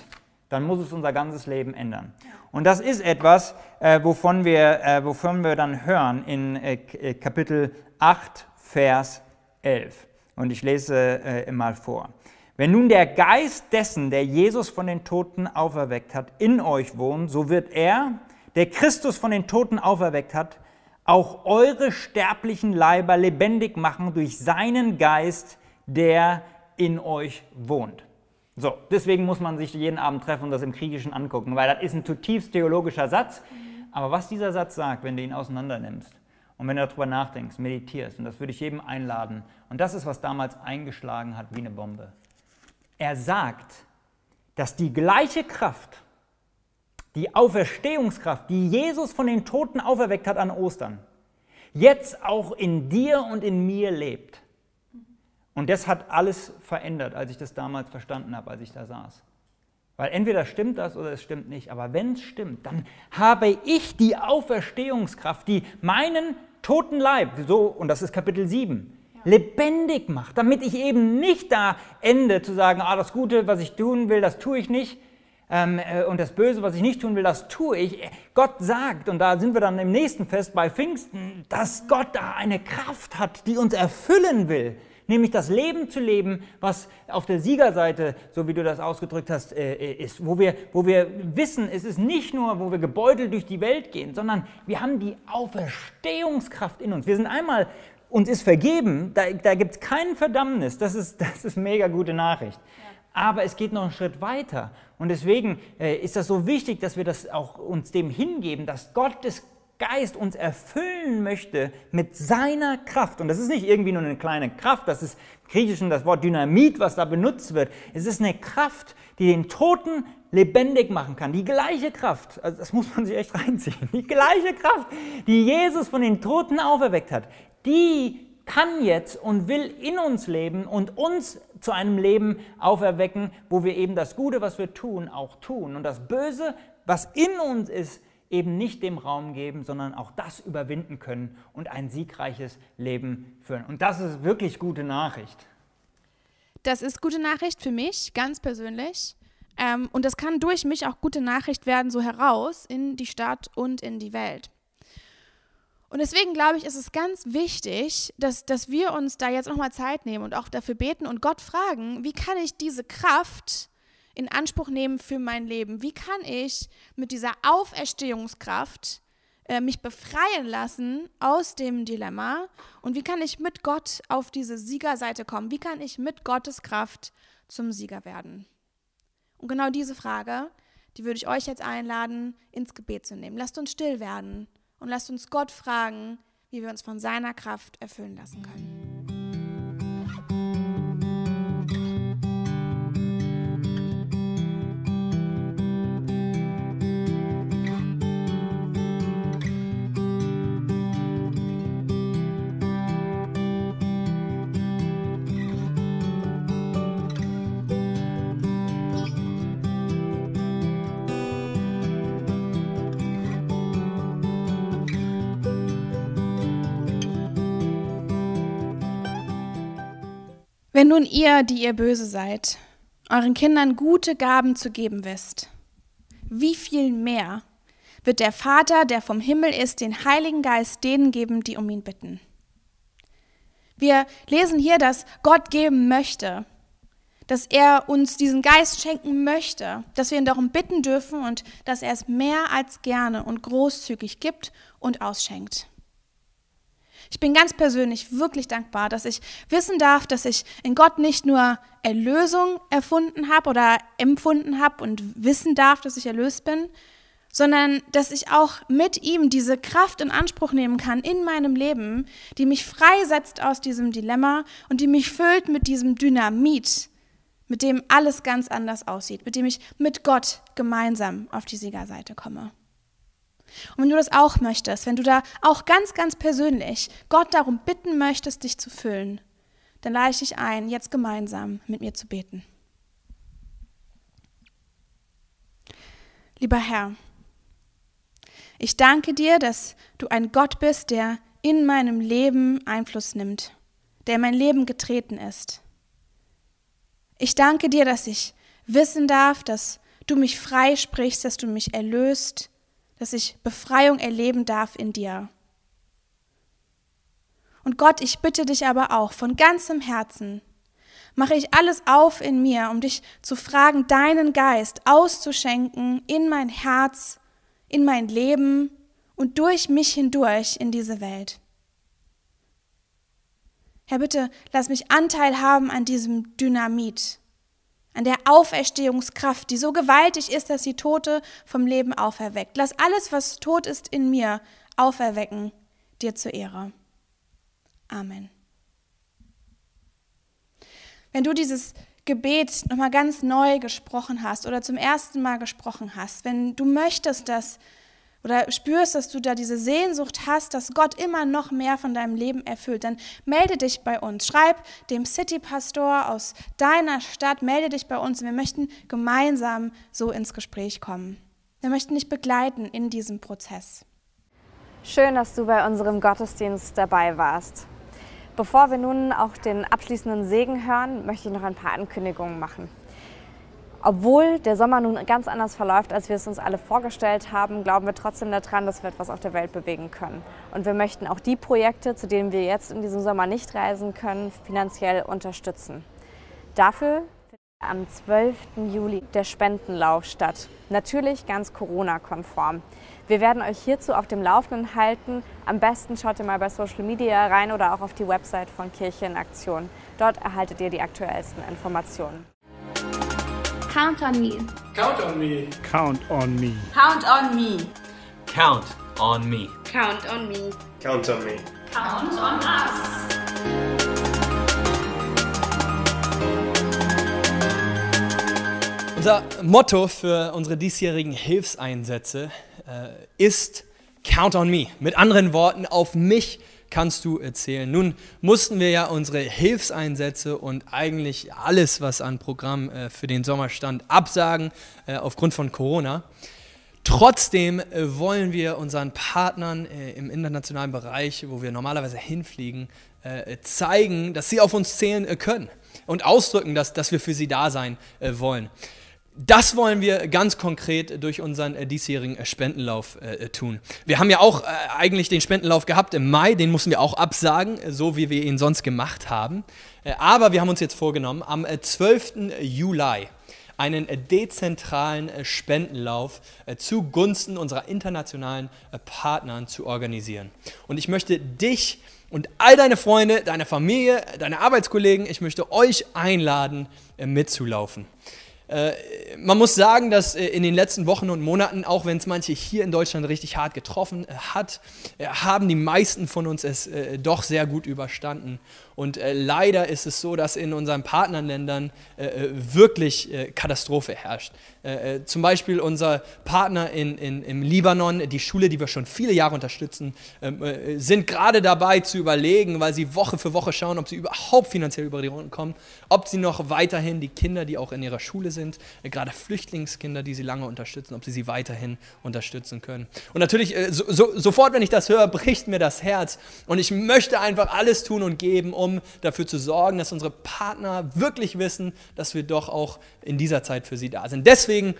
dann muss es unser ganzes Leben ändern. Und das ist etwas, äh, wovon, wir, äh, wovon wir dann hören in äh, äh Kapitel 8, Vers 11. Und ich lese äh, mal vor. Wenn nun der Geist dessen, der Jesus von den Toten auferweckt hat, in euch wohnt, so wird er, der Christus von den Toten auferweckt hat, auch eure sterblichen Leiber lebendig machen durch seinen Geist, der in euch wohnt. So, deswegen muss man sich jeden Abend treffen und das im Griechischen angucken, weil das ist ein zutiefst theologischer Satz. Aber was dieser Satz sagt, wenn du ihn auseinander nimmst und wenn du darüber nachdenkst, meditierst, und das würde ich jedem einladen, und das ist, was damals eingeschlagen hat wie eine Bombe. Er sagt, dass die gleiche Kraft, die Auferstehungskraft, die Jesus von den Toten auferweckt hat an Ostern, jetzt auch in dir und in mir lebt. Und das hat alles verändert, als ich das damals verstanden habe, als ich da saß. Weil entweder stimmt das oder es stimmt nicht. Aber wenn es stimmt, dann habe ich die Auferstehungskraft, die meinen toten Leib, so, und das ist Kapitel 7, lebendig macht, damit ich eben nicht da ende zu sagen, ah, das Gute, was ich tun will, das tue ich nicht. Ähm, äh, und das Böse, was ich nicht tun will, das tue ich. Gott sagt, und da sind wir dann im nächsten Fest bei Pfingsten, dass Gott da eine Kraft hat, die uns erfüllen will. Nämlich das Leben zu leben, was auf der Siegerseite, so wie du das ausgedrückt hast, äh, äh, ist. Wo wir, wo wir wissen, es ist nicht nur, wo wir gebeutelt durch die Welt gehen, sondern wir haben die Auferstehungskraft in uns. Wir sind einmal uns ist vergeben, da, da gibt es kein Verdammnis. Das ist, das ist mega gute Nachricht. Aber es geht noch einen Schritt weiter. Und deswegen äh, ist das so wichtig, dass wir das auch uns dem hingeben, dass Gottes Geist uns erfüllen möchte mit seiner Kraft. Und das ist nicht irgendwie nur eine kleine Kraft, das ist im Griechischen das Wort Dynamit, was da benutzt wird. Es ist eine Kraft, die den Toten lebendig machen kann. Die gleiche Kraft, also das muss man sich echt reinziehen, die gleiche Kraft, die Jesus von den Toten auferweckt hat, die kann jetzt und will in uns leben und uns zu einem Leben auferwecken, wo wir eben das Gute, was wir tun, auch tun und das Böse, was in uns ist, eben nicht dem Raum geben, sondern auch das überwinden können und ein siegreiches Leben führen. Und das ist wirklich gute Nachricht. Das ist gute Nachricht für mich, ganz persönlich. Ähm, und das kann durch mich auch gute Nachricht werden, so heraus in die Stadt und in die Welt. Und deswegen glaube ich, ist es ganz wichtig, dass, dass wir uns da jetzt nochmal Zeit nehmen und auch dafür beten und Gott fragen, wie kann ich diese Kraft in Anspruch nehmen für mein Leben? Wie kann ich mit dieser Auferstehungskraft äh, mich befreien lassen aus dem Dilemma? Und wie kann ich mit Gott auf diese Siegerseite kommen? Wie kann ich mit Gottes Kraft zum Sieger werden? Und genau diese Frage, die würde ich euch jetzt einladen, ins Gebet zu nehmen. Lasst uns still werden und lasst uns Gott fragen, wie wir uns von seiner Kraft erfüllen lassen können. Wenn nun ihr, die ihr böse seid, euren Kindern gute Gaben zu geben wisst, wie viel mehr wird der Vater, der vom Himmel ist, den Heiligen Geist denen geben, die um ihn bitten. Wir lesen hier, dass Gott geben möchte, dass er uns diesen Geist schenken möchte, dass wir ihn darum bitten dürfen und dass er es mehr als gerne und großzügig gibt und ausschenkt. Ich bin ganz persönlich wirklich dankbar, dass ich wissen darf, dass ich in Gott nicht nur Erlösung erfunden habe oder empfunden habe und wissen darf, dass ich erlöst bin, sondern dass ich auch mit ihm diese Kraft in Anspruch nehmen kann in meinem Leben, die mich freisetzt aus diesem Dilemma und die mich füllt mit diesem Dynamit, mit dem alles ganz anders aussieht, mit dem ich mit Gott gemeinsam auf die Siegerseite komme. Und wenn du das auch möchtest, wenn du da auch ganz, ganz persönlich Gott darum bitten möchtest, dich zu füllen, dann lade ich dich ein, jetzt gemeinsam mit mir zu beten. Lieber Herr, Ich danke dir, dass du ein Gott bist, der in meinem Leben Einfluss nimmt, der in mein Leben getreten ist. Ich danke dir, dass ich wissen darf, dass du mich freisprichst, dass du mich erlöst, dass ich Befreiung erleben darf in dir. Und Gott, ich bitte dich aber auch von ganzem Herzen, mache ich alles auf in mir, um dich zu fragen, deinen Geist auszuschenken in mein Herz, in mein Leben und durch mich hindurch in diese Welt. Herr, bitte lass mich Anteil haben an diesem Dynamit, an der Auferstehungskraft, die so gewaltig ist, dass sie Tote vom Leben auferweckt. Lass alles, was tot ist in mir, auferwecken, dir zur Ehre. Amen. Wenn du dieses Gebet nochmal ganz neu gesprochen hast oder zum ersten Mal gesprochen hast, wenn du möchtest, dass oder spürst, dass du da diese Sehnsucht hast, dass Gott immer noch mehr von deinem Leben erfüllt, dann melde dich bei uns. Schreib dem City-Pastor aus deiner Stadt, melde dich bei uns. Wir möchten gemeinsam so ins Gespräch kommen. Wir möchten dich begleiten in diesem Prozess. Schön, dass du bei unserem Gottesdienst dabei warst. Bevor wir nun auch den abschließenden Segen hören, möchte ich noch ein paar Ankündigungen machen. Obwohl der Sommer nun ganz anders verläuft, als wir es uns alle vorgestellt haben, glauben wir trotzdem daran, dass wir etwas auf der Welt bewegen können. Und wir möchten auch die Projekte, zu denen wir jetzt in diesem Sommer nicht reisen können, finanziell unterstützen. Dafür am 12. Juli der Spendenlauf statt. Natürlich ganz Corona-konform. Wir werden euch hierzu auf dem Laufenden halten. Am besten schaut ihr mal bei Social Media rein oder auch auf die Website von Kirche in Aktion. Dort erhaltet ihr die aktuellsten Informationen. Count on me. Count on me. Count on me. Count on me. Count on me. Count on me. Count on me. Count on us. Unser Motto für unsere diesjährigen Hilfseinsätze äh, ist Count on me. Mit anderen Worten, auf mich kannst du erzählen. Nun mussten wir ja unsere Hilfseinsätze und eigentlich alles, was an Programm äh, für den Sommer stand, absagen äh, aufgrund von Corona. Trotzdem äh, wollen wir unseren Partnern äh, im internationalen Bereich, wo wir normalerweise hinfliegen, äh, zeigen, dass sie auf uns zählen äh, können und ausdrücken, dass, dass wir für sie da sein wollen. Das wollen wir ganz konkret durch unseren äh, diesjährigen äh, Spendenlauf äh, tun. Wir haben ja auch äh, eigentlich den Spendenlauf gehabt im Mai, den mussten wir auch absagen, äh, so wie wir ihn sonst gemacht haben. Äh, aber wir haben uns jetzt vorgenommen, am äh, 12. Juli einen dezentralen Spendenlauf zugunsten unserer internationalen Partnern zu organisieren. Und ich möchte dich und all deine Freunde, deine Familie, deine Arbeitskollegen, ich möchte euch einladen, mitzulaufen. Äh, man muss sagen, dass äh, in den letzten Wochen und Monaten, auch wenn es manche hier in Deutschland richtig hart getroffen äh, hat, haben die meisten von uns es doch sehr gut überstanden. Und äh, leider ist es so, dass in unseren Partnerländern äh, äh, wirklich äh, Katastrophe herrscht. Äh, äh, zum Beispiel unser Partner in, in, im Libanon, die Schule, die wir schon viele Jahre unterstützen, ähm, äh, sind gerade dabei zu überlegen, weil sie Woche für Woche schauen, ob sie überhaupt finanziell über die Runden kommen, ob sie noch weiterhin die Kinder, die auch in ihrer Schule sind, gerade Flüchtlingskinder, die sie lange unterstützen, ob sie sie weiterhin unterstützen können. Und natürlich, so, so, sofort, wenn ich das höre, bricht mir das Herz. Und ich möchte einfach alles tun und geben, dafür zu sorgen, dass unsere Partner wirklich wissen, dass wir doch auch in dieser Zeit für sie da sind. Deswegen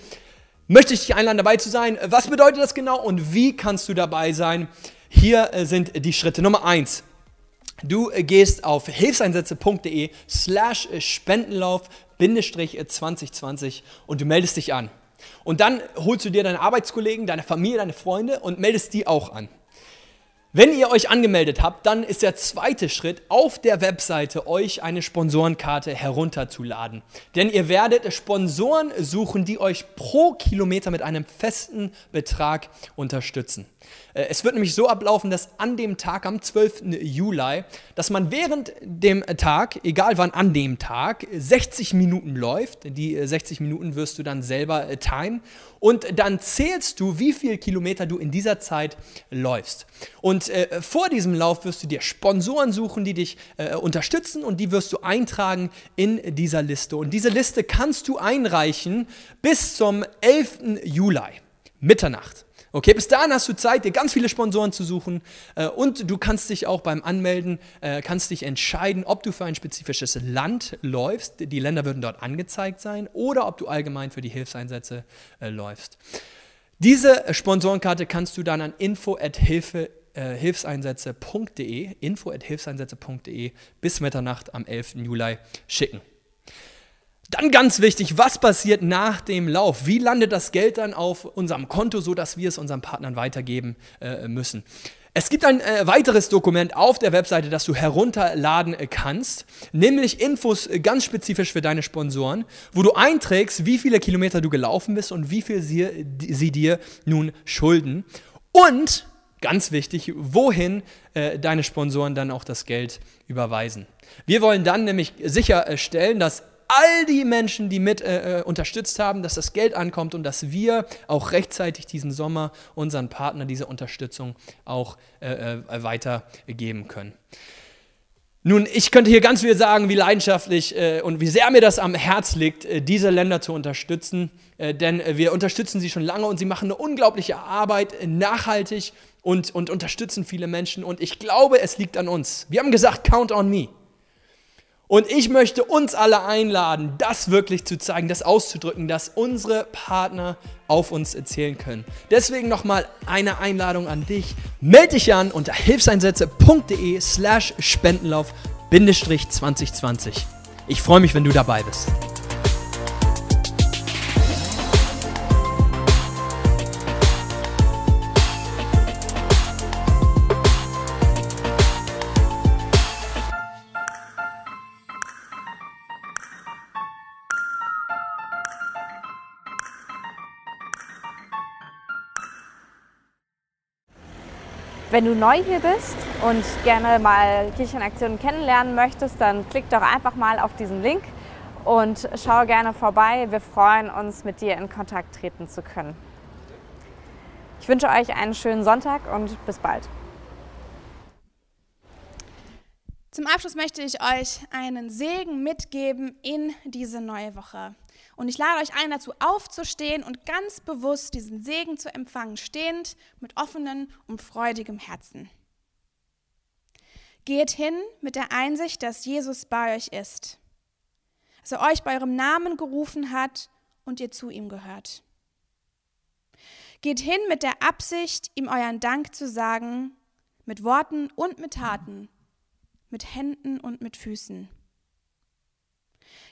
möchte ich dich einladen, dabei zu sein. Was bedeutet das genau und wie kannst du dabei sein? Hier äh, sind die Schritte. Nummer eins. Du äh, gehst auf hilfseinsätze.de slash Spendenlauf Bindestrich 2020 und du meldest dich an. Und dann holst du dir deine Arbeitskollegen, deine Familie, deine Freunde und meldest die auch an. Wenn ihr euch angemeldet habt, dann ist der zweite Schritt, auf der Webseite euch eine Sponsorenkarte herunterzuladen. Denn ihr werdet Sponsoren suchen, die euch pro Kilometer mit einem festen Betrag unterstützen. Äh, Es wird nämlich so ablaufen, dass an dem Tag, am 12. Juli, dass man während dem Tag, egal wann an dem Tag, 60 Minuten läuft. Die äh, 60 Minuten wirst du dann selber äh, timen. Und dann zählst du, wie viele Kilometer du in dieser Zeit läufst. Und äh, vor diesem Lauf wirst du dir Sponsoren suchen, die dich äh, unterstützen und die wirst du eintragen in dieser Liste. Und diese Liste kannst du einreichen bis zum 11. Juli, Mitternacht. Okay, bis dahin hast du Zeit, dir ganz viele Sponsoren zu suchen äh, und du kannst dich auch beim Anmelden, äh, kannst dich entscheiden, ob du für ein spezifisches Land läufst, die Länder würden dort angezeigt sein, oder ob du allgemein für die Hilfseinsätze äh, läufst. Diese Sponsorenkarte kannst du dann an info@hilfe äh, hilfseinsätze.de, info@hilfseinsätze.de bis Mitternacht am 11. Juli schicken. Dann ganz wichtig, was passiert nach dem Lauf? Wie landet das Geld dann auf unserem Konto, sodass wir es unseren Partnern weitergeben äh, müssen? Es gibt ein äh, weiteres Dokument auf der Webseite, das du herunterladen äh, kannst, nämlich Infos äh, ganz spezifisch für deine Sponsoren, wo du einträgst, wie viele Kilometer du gelaufen bist und wie viel sie, sie dir nun schulden. Und ganz wichtig, wohin äh, deine Sponsoren dann auch das Geld überweisen. Wir wollen dann nämlich sicherstellen, dass all die Menschen, die mit äh, äh, unterstützt haben, dass das Geld ankommt und dass wir auch rechtzeitig diesen Sommer unseren Partnern diese Unterstützung auch äh, äh, weitergeben können. Nun, ich könnte hier ganz viel sagen, wie leidenschaftlich äh, und wie sehr mir das am Herz liegt, äh, diese Länder zu unterstützen, äh, denn äh, wir unterstützen sie schon lange und sie machen eine unglaubliche Arbeit, nachhaltig und, und unterstützen viele Menschen und ich glaube, es liegt an uns. Wir haben gesagt, count on me. Und ich möchte uns alle einladen, das wirklich zu zeigen, das auszudrücken, dass unsere Partner auf uns erzählen können. Deswegen nochmal eine Einladung an dich. Meld dich an unter hilfseinsätze.de slash Spendenlauf 2020. Ich freue mich, wenn du dabei bist. Wenn du neu hier bist und gerne mal Kirchenaktionen kennenlernen möchtest, dann klick doch einfach mal auf diesen Link und schau gerne vorbei. Wir freuen uns, mit dir in Kontakt treten zu können. Ich wünsche euch einen schönen Sonntag und bis bald. Zum Abschluss möchte ich euch einen Segen mitgeben in diese neue Woche. Und ich lade euch ein, dazu aufzustehen und ganz bewusst diesen Segen zu empfangen, stehend mit offenen und freudigem Herzen. Geht hin mit der Einsicht, dass Jesus bei euch ist, dass er euch bei eurem Namen gerufen hat und ihr zu ihm gehört. Geht hin mit der Absicht, ihm euren Dank zu sagen, mit Worten und mit Taten, mit Händen und mit Füßen.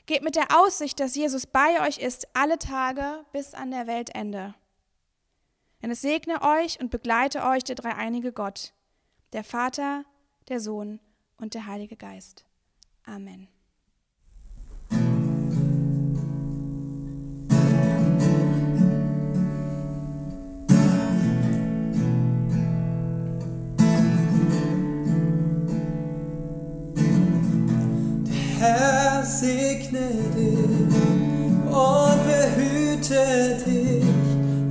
Geht mit der Aussicht, dass Jesus bei euch ist, alle Tage bis an der Weltende. Denn es segne euch und begleite euch der dreieinige Gott, der Vater, der Sohn und der Heilige Geist. Amen. Herr segne dich und behüte dich.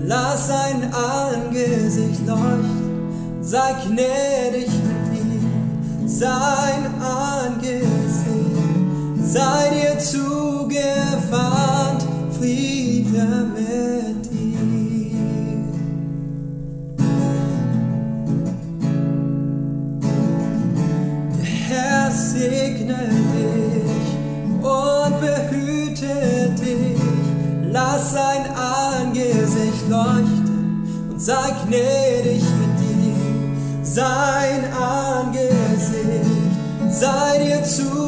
Lass sein Angesicht leuchten, sei gnädig mit dir. Sein Angesicht sei dir zugewandt, sei gnädig mit dir. Sein Angesicht sei dir zugewandt,